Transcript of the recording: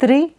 three